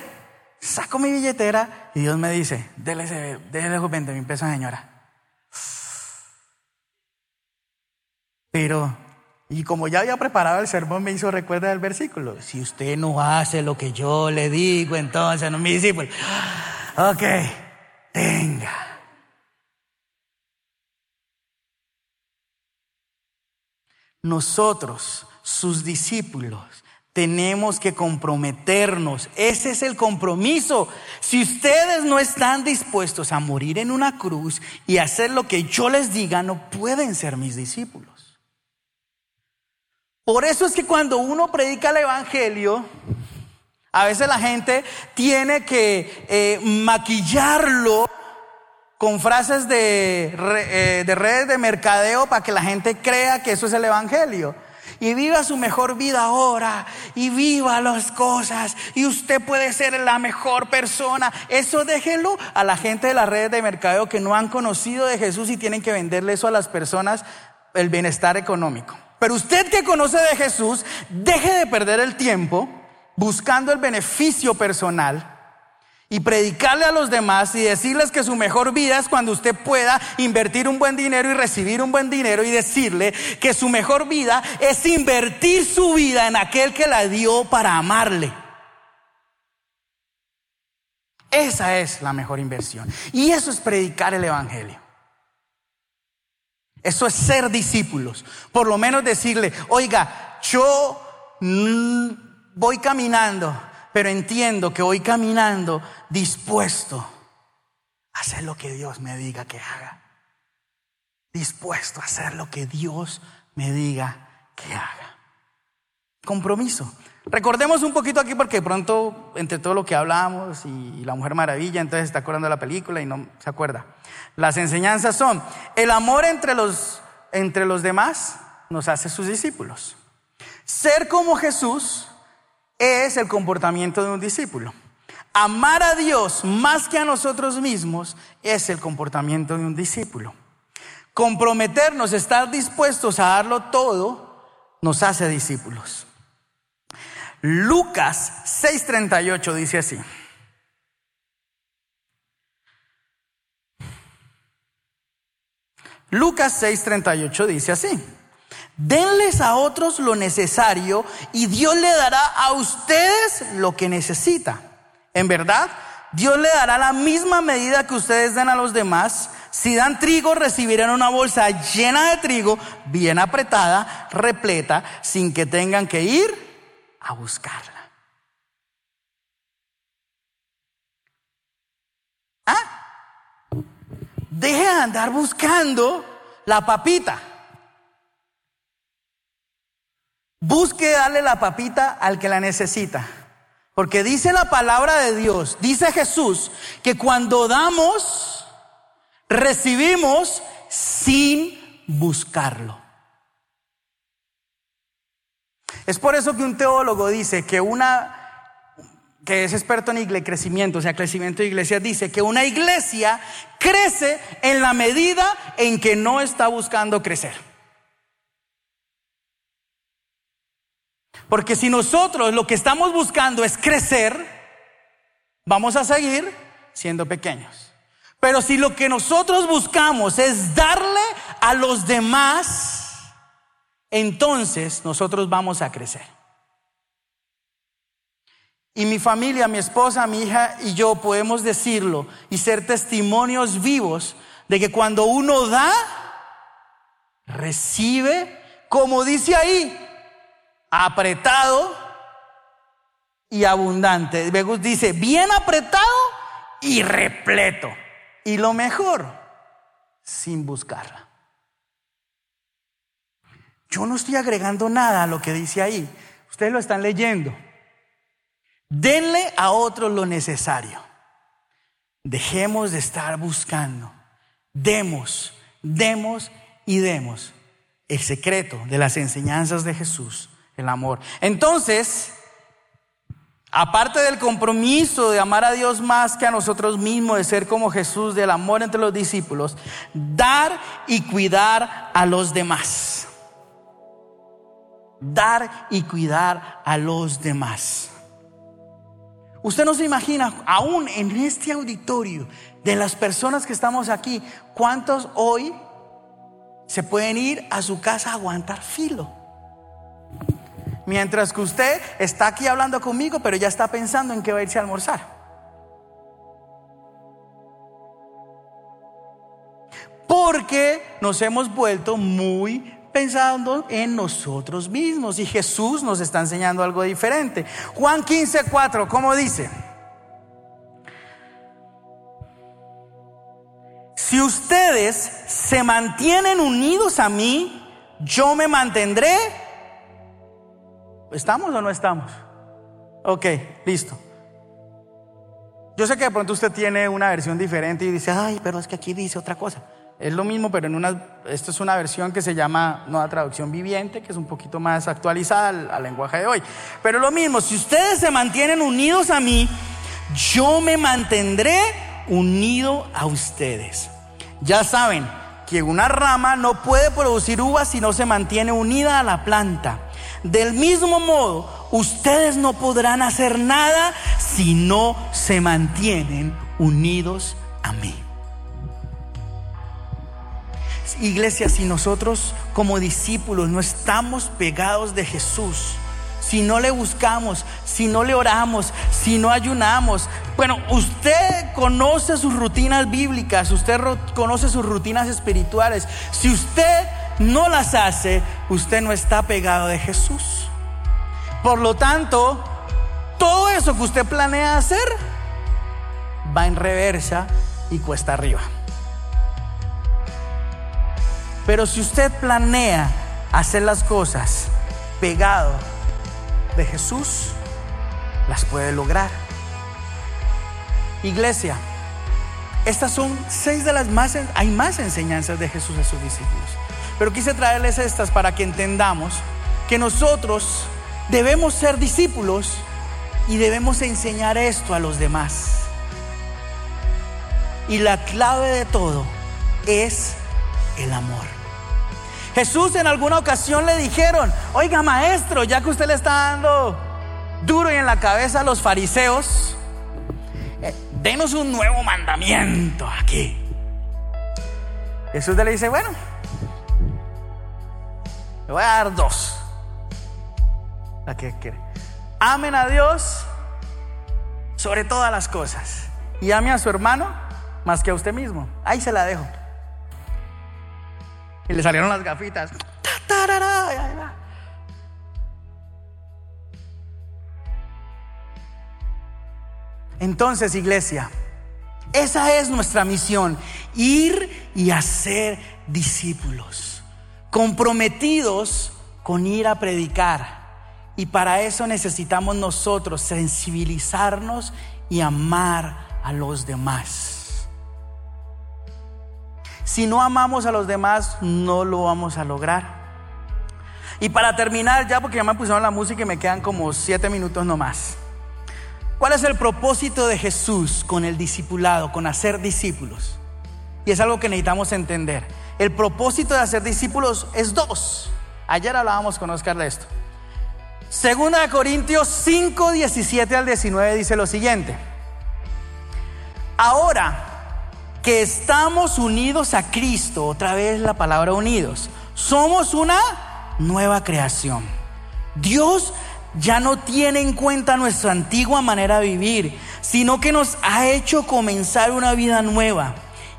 saco mi billetera y Dios me dice, déle, déle 20 mil pesos, señora. Pero y como ya había preparado el sermón, me hizo recuerda el versículo. Si usted no hace lo que yo le digo, entonces no mi discípulo. Ok, tenga. Nosotros, sus discípulos, tenemos que comprometernos. Ese es el compromiso. Si ustedes no están dispuestos a morir en una cruz y hacer lo que yo les diga, no pueden ser mis discípulos. Por eso es que cuando uno predica el Evangelio, A veces la gente tiene que eh, maquillarlo con frases de, eh, de redes de mercadeo para que la gente crea que eso es el Evangelio y viva su mejor vida ahora y viva las cosas y usted puede ser la mejor persona. Eso déjelo a la gente de las redes de mercadeo que no han conocido de Jesús y tienen que venderle eso a las personas, el bienestar económico. Pero usted que conoce de Jesús, deje de perder el tiempo buscando el beneficio personal y predicarle a los demás y decirles que su mejor vida es cuando usted pueda invertir un buen dinero y recibir un buen dinero y decirle que su mejor vida es invertir su vida en aquel que la dio para amarle. Esa es la mejor inversión. Y eso es predicar el Evangelio. Eso es ser discípulos. Por lo menos decirle, oiga, yo voy caminando, pero entiendo que voy caminando dispuesto a hacer lo que Dios me diga que haga. Dispuesto a hacer lo que Dios me diga que haga. Compromiso. Recordemos un poquito aquí porque pronto entre todo lo que hablamos y la Mujer Maravilla, entonces está acordando la película y no se acuerda. Las enseñanzas son, el amor entre los, entre los demás nos hace sus discípulos. Ser como Jesús es el comportamiento de un discípulo. Amar a Dios más que a nosotros mismos es el comportamiento de un discípulo. Comprometernos, estar dispuestos a darlo todo, nos hace discípulos. Lucas 6:38 dice así. Lucas 6:38 dice así. Denles a otros lo necesario y Dios le dará a ustedes lo que necesita. En verdad, Dios le dará la misma medida que ustedes den a los demás. Si dan trigo, recibirán una bolsa llena de trigo, bien apretada, repleta, sin que tengan que ir a buscarla. ¿Ah? Deje de andar buscando la papita. Busque darle la papita al que la necesita. Porque dice la palabra de Dios, dice Jesús, que cuando damos, recibimos sin buscarlo. Es por eso que un teólogo dice que una, que es experto en crecimiento, o sea, crecimiento de iglesias, dice que una iglesia crece en la medida en que no está buscando crecer. Porque si nosotros lo que estamos buscando es crecer, vamos a seguir siendo pequeños. Pero si lo que nosotros buscamos es darle a los demás, entonces nosotros vamos a crecer. Y mi familia, mi esposa, mi hija y yo podemos decirlo y ser testimonios vivos de que cuando uno da, recibe, como dice ahí, apretado y abundante. Dice, bien apretado y repleto. Y lo mejor, sin buscarla. Yo no estoy agregando nada a lo que dice ahí. Ustedes lo están leyendo. Denle a otros lo necesario. Dejemos de estar buscando. Demos, demos y demos. El secreto de las enseñanzas de Jesús el amor. Entonces, aparte del compromiso de amar a Dios más que a nosotros mismos, de ser como Jesús, del amor entre los discípulos, dar y cuidar a los demás. Dar y cuidar a los demás. Usted no se imagina, aún en este auditorio, de las personas que estamos aquí, ¿cuántos hoy se pueden ir a su casa a aguantar filo? Mientras que usted está aquí hablando conmigo, pero ya está pensando en que va a irse a almorzar. Porque nos hemos vuelto muy pensando en nosotros mismos y Jesús nos está enseñando algo diferente. Juan 15, 4, ¿cómo dice? Si ustedes se mantienen unidos a mí, yo me mantendré ¿Estamos o no estamos? Ok, listo. Yo sé que de pronto usted tiene una versión diferente y dice, ay, pero es que aquí dice otra cosa. Es lo mismo, pero en una, esta es una versión que se llama Nueva Traducción Viviente, que es un poquito más actualizada al, al lenguaje de hoy. Pero lo mismo, si ustedes se mantienen unidos a mí, yo me mantendré unido a ustedes. Ya saben que una rama no puede producir uvas si no se mantiene unida a la planta. Del mismo modo, ustedes no podrán hacer nada si no se mantienen unidos a mí. Iglesia, si nosotros como discípulos no estamos pegados de Jesús, si no le buscamos, si no le oramos, si no ayunamos. Bueno, usted conoce sus rutinas bíblicas, usted conoce sus rutinas espirituales. Si usted no las hace, usted no está pegado de Jesús. Por lo tanto, todo eso que usted planea hacer va en reversa y cuesta arriba. Pero si usted planea hacer las cosas pegado de Jesús, las puede lograr. Iglesia, estas son seis de las más, hay más enseñanzas de Jesús a sus discípulos. Pero quise traerles estas para que entendamos que nosotros debemos ser discípulos y debemos enseñar esto a los demás. Y la clave de todo es el amor. Jesús en alguna ocasión le dijeron, oiga maestro, ya que usted le está dando duro y en la cabeza a los fariseos, eh, denos un nuevo mandamiento aquí. Jesús le dice, bueno, le voy a dar dos. ¿La que quiere? Amen a Dios sobre todas las cosas y ame a su hermano más que a usted mismo. Ahí se la dejo. Y le salieron las gafitas. Entonces, iglesia, esa es nuestra misión, ir y hacer discípulos, comprometidos con ir a predicar. Y para eso necesitamos nosotros sensibilizarnos y amar a los demás. Si no amamos a los demás, no lo vamos a lograr. Y para terminar, ya porque ya me pusieron la música y me quedan como siete minutos nomás. ¿Cuál es el propósito de Jesús con el discipulado, con hacer discípulos? Y es algo que necesitamos entender. El propósito de hacer discípulos es dos. Ayer hablábamos con Oscar de esto. Segunda de Corintios 5, 17 al 19 dice lo siguiente. Ahora, que estamos unidos a Cristo, otra vez la palabra unidos, somos una nueva creación. Dios ya no tiene en cuenta nuestra antigua manera de vivir, sino que nos ha hecho comenzar una vida nueva.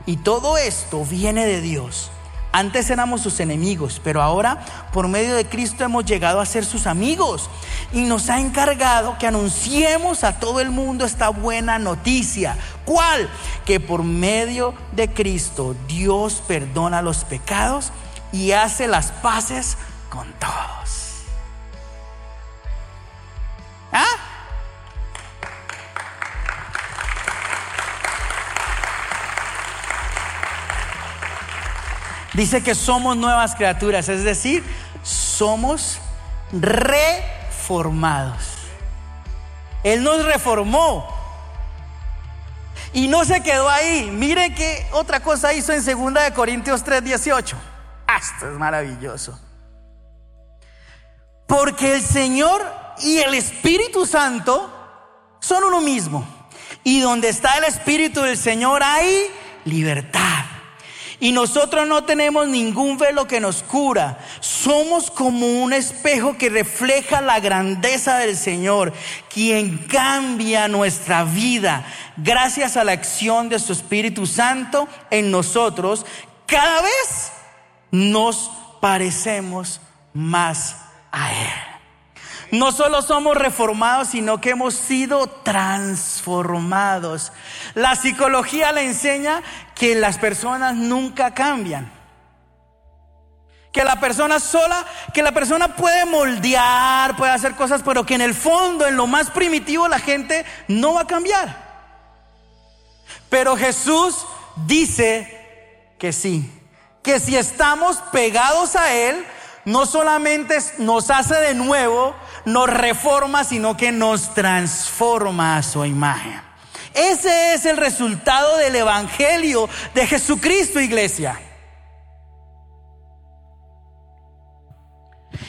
Y todo esto viene de Dios antes éramos sus enemigos, pero ahora por medio de Cristo hemos llegado a ser sus amigos y nos ha encargado que anunciemos a todo el mundo esta buena noticia. ¿Cuál? Que por medio de Cristo Dios perdona los pecados y hace las paces con todos. Dice que somos nuevas criaturas, es decir, somos reformados. Él nos reformó. Y no se quedó ahí. Mire qué otra cosa hizo en 2 de Corintios 3:18. Ah, esto es maravilloso. Porque el Señor y el Espíritu Santo son uno mismo. Y donde está el Espíritu del Señor hay libertad. Y nosotros no tenemos ningún velo que nos cura. Somos como un espejo que refleja la grandeza del Señor, quien cambia nuestra vida gracias a la acción de su Espíritu Santo en nosotros. Cada vez nos parecemos más a Él. No solo somos reformados, sino que hemos sido transformados. La psicología le enseña que las personas nunca cambian, que la persona sola, que la persona puede moldear, puede hacer cosas, pero que en el fondo, en lo más primitivo, la gente no va a cambiar. Pero Jesús dice que sí, que si estamos pegados a Él, no solamente nos hace de nuevo, nos reforma, sino que nos transforma a su imagen. Ese es el resultado del Evangelio de Jesucristo, iglesia.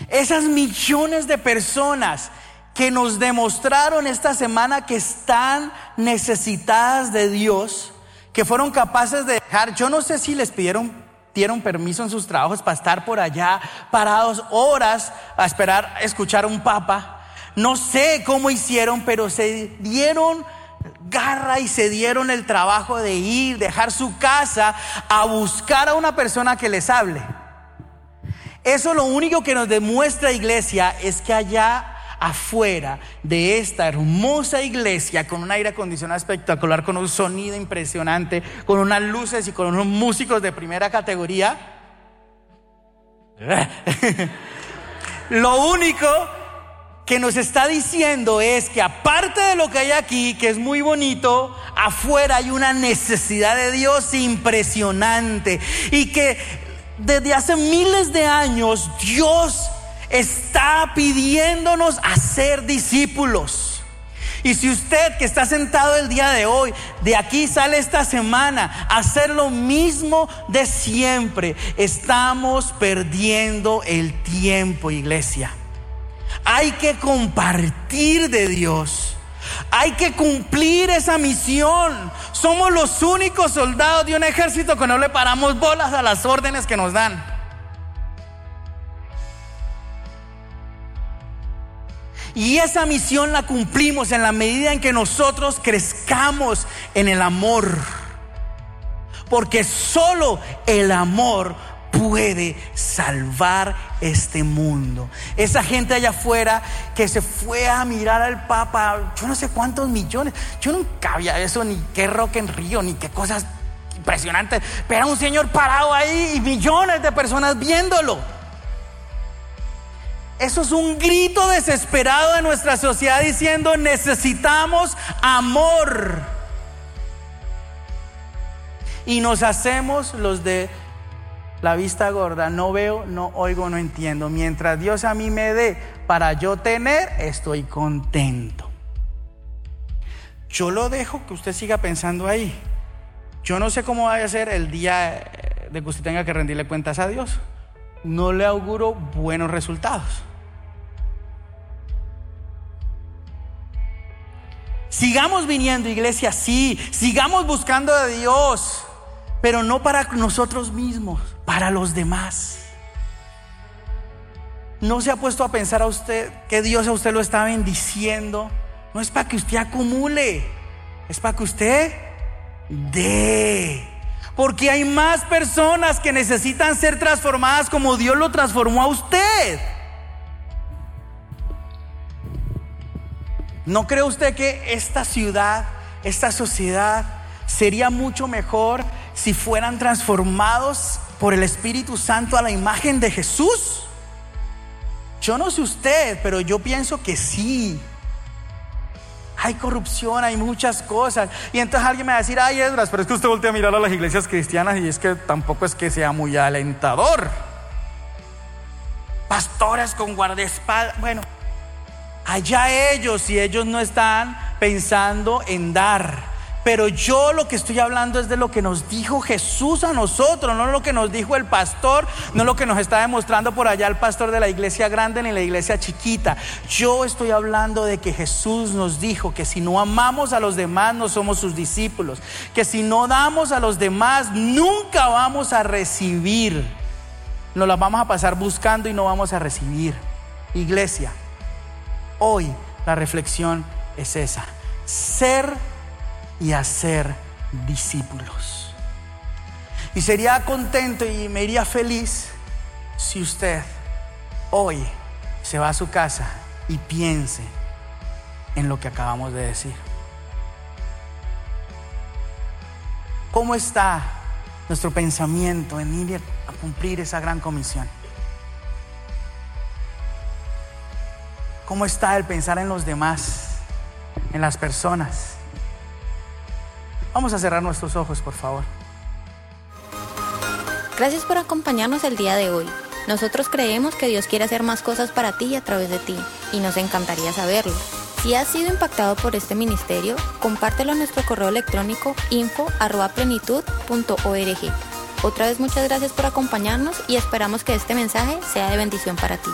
Esas millones de personas que nos demostraron esta semana que están necesitadas de Dios, que fueron capaces de dejar, yo no sé si les pidieron dieron permiso en sus trabajos para estar por allá parados horas a esperar a escuchar a un papa. No sé cómo hicieron, pero se dieron garra y se dieron el trabajo de ir, dejar su casa a buscar a una persona que les hable. Eso lo único que nos demuestra iglesia es que allá afuera de esta hermosa iglesia con un aire acondicionado espectacular, con un sonido impresionante, con unas luces y con unos músicos de primera categoría. [LAUGHS] Lo único que nos está diciendo es que aparte de lo que hay aquí, que es muy bonito, afuera hay una necesidad de Dios impresionante y que desde hace miles de años Dios está pidiéndonos a ser discípulos. Y si usted que está sentado el día de hoy, de aquí sale esta semana a hacer lo mismo de siempre, estamos perdiendo el tiempo, iglesia. Hay que compartir de Dios. Hay que cumplir esa misión. Somos los únicos soldados de un ejército que no le paramos bolas a las órdenes que nos dan. Y esa misión la cumplimos en la medida en que nosotros crezcamos en el amor. Porque solo el amor puede salvar este mundo. Esa gente allá afuera que se fue a mirar al Papa, yo no sé cuántos millones, yo nunca había eso, ni qué rock en río, ni qué cosas impresionantes, pero un señor parado ahí y millones de personas viéndolo. Eso es un grito desesperado de nuestra sociedad diciendo necesitamos amor. Y nos hacemos los de la vista gorda, no veo, no oigo, no entiendo. Mientras Dios a mí me dé para yo tener, estoy contento. Yo lo dejo que usted siga pensando ahí. Yo no sé cómo vaya a ser el día de que usted tenga que rendirle cuentas a Dios no le auguro buenos resultados. Sigamos viniendo, iglesia, sí, sigamos buscando a Dios, pero no para nosotros mismos, para los demás. No se ha puesto a pensar a usted que Dios a usted lo está bendiciendo. No es para que usted acumule, es para que usted dé. Porque hay más personas que necesitan ser transformadas como Dios lo transformó a usted. ¿No cree usted que esta ciudad, esta sociedad sería mucho mejor si fueran transformados por el Espíritu Santo a la imagen de Jesús? Yo no sé usted, pero yo pienso que sí hay corrupción, hay muchas cosas. Y entonces alguien me va a decir, ay Esdras, pero es que usted voltea a mirar a las iglesias cristianas y es que tampoco es que sea muy alentador. Pastores con guardaespaldas, bueno, allá ellos si ellos no están pensando en dar pero yo lo que estoy hablando es de lo que nos dijo Jesús a nosotros, no lo que nos dijo el pastor, no lo que nos está demostrando por allá el pastor de la iglesia grande ni la iglesia chiquita. Yo estoy hablando de que Jesús nos dijo que si no amamos a los demás no somos sus discípulos, que si no damos a los demás nunca vamos a recibir. Nos las vamos a pasar buscando y no vamos a recibir. Iglesia, hoy la reflexión es esa. Ser y hacer discípulos. Y sería contento y me iría feliz si usted hoy se va a su casa y piense en lo que acabamos de decir. ¿Cómo está nuestro pensamiento en ir a cumplir esa gran comisión? ¿Cómo está el pensar en los demás, en las personas? Vamos a cerrar nuestros ojos, por favor. Gracias por acompañarnos el día de hoy. Nosotros creemos que Dios quiere hacer más cosas para ti y a través de ti, y nos encantaría saberlo. Si has sido impactado por este ministerio, compártelo en nuestro correo electrónico info.plenitud.org. Otra vez muchas gracias por acompañarnos y esperamos que este mensaje sea de bendición para ti.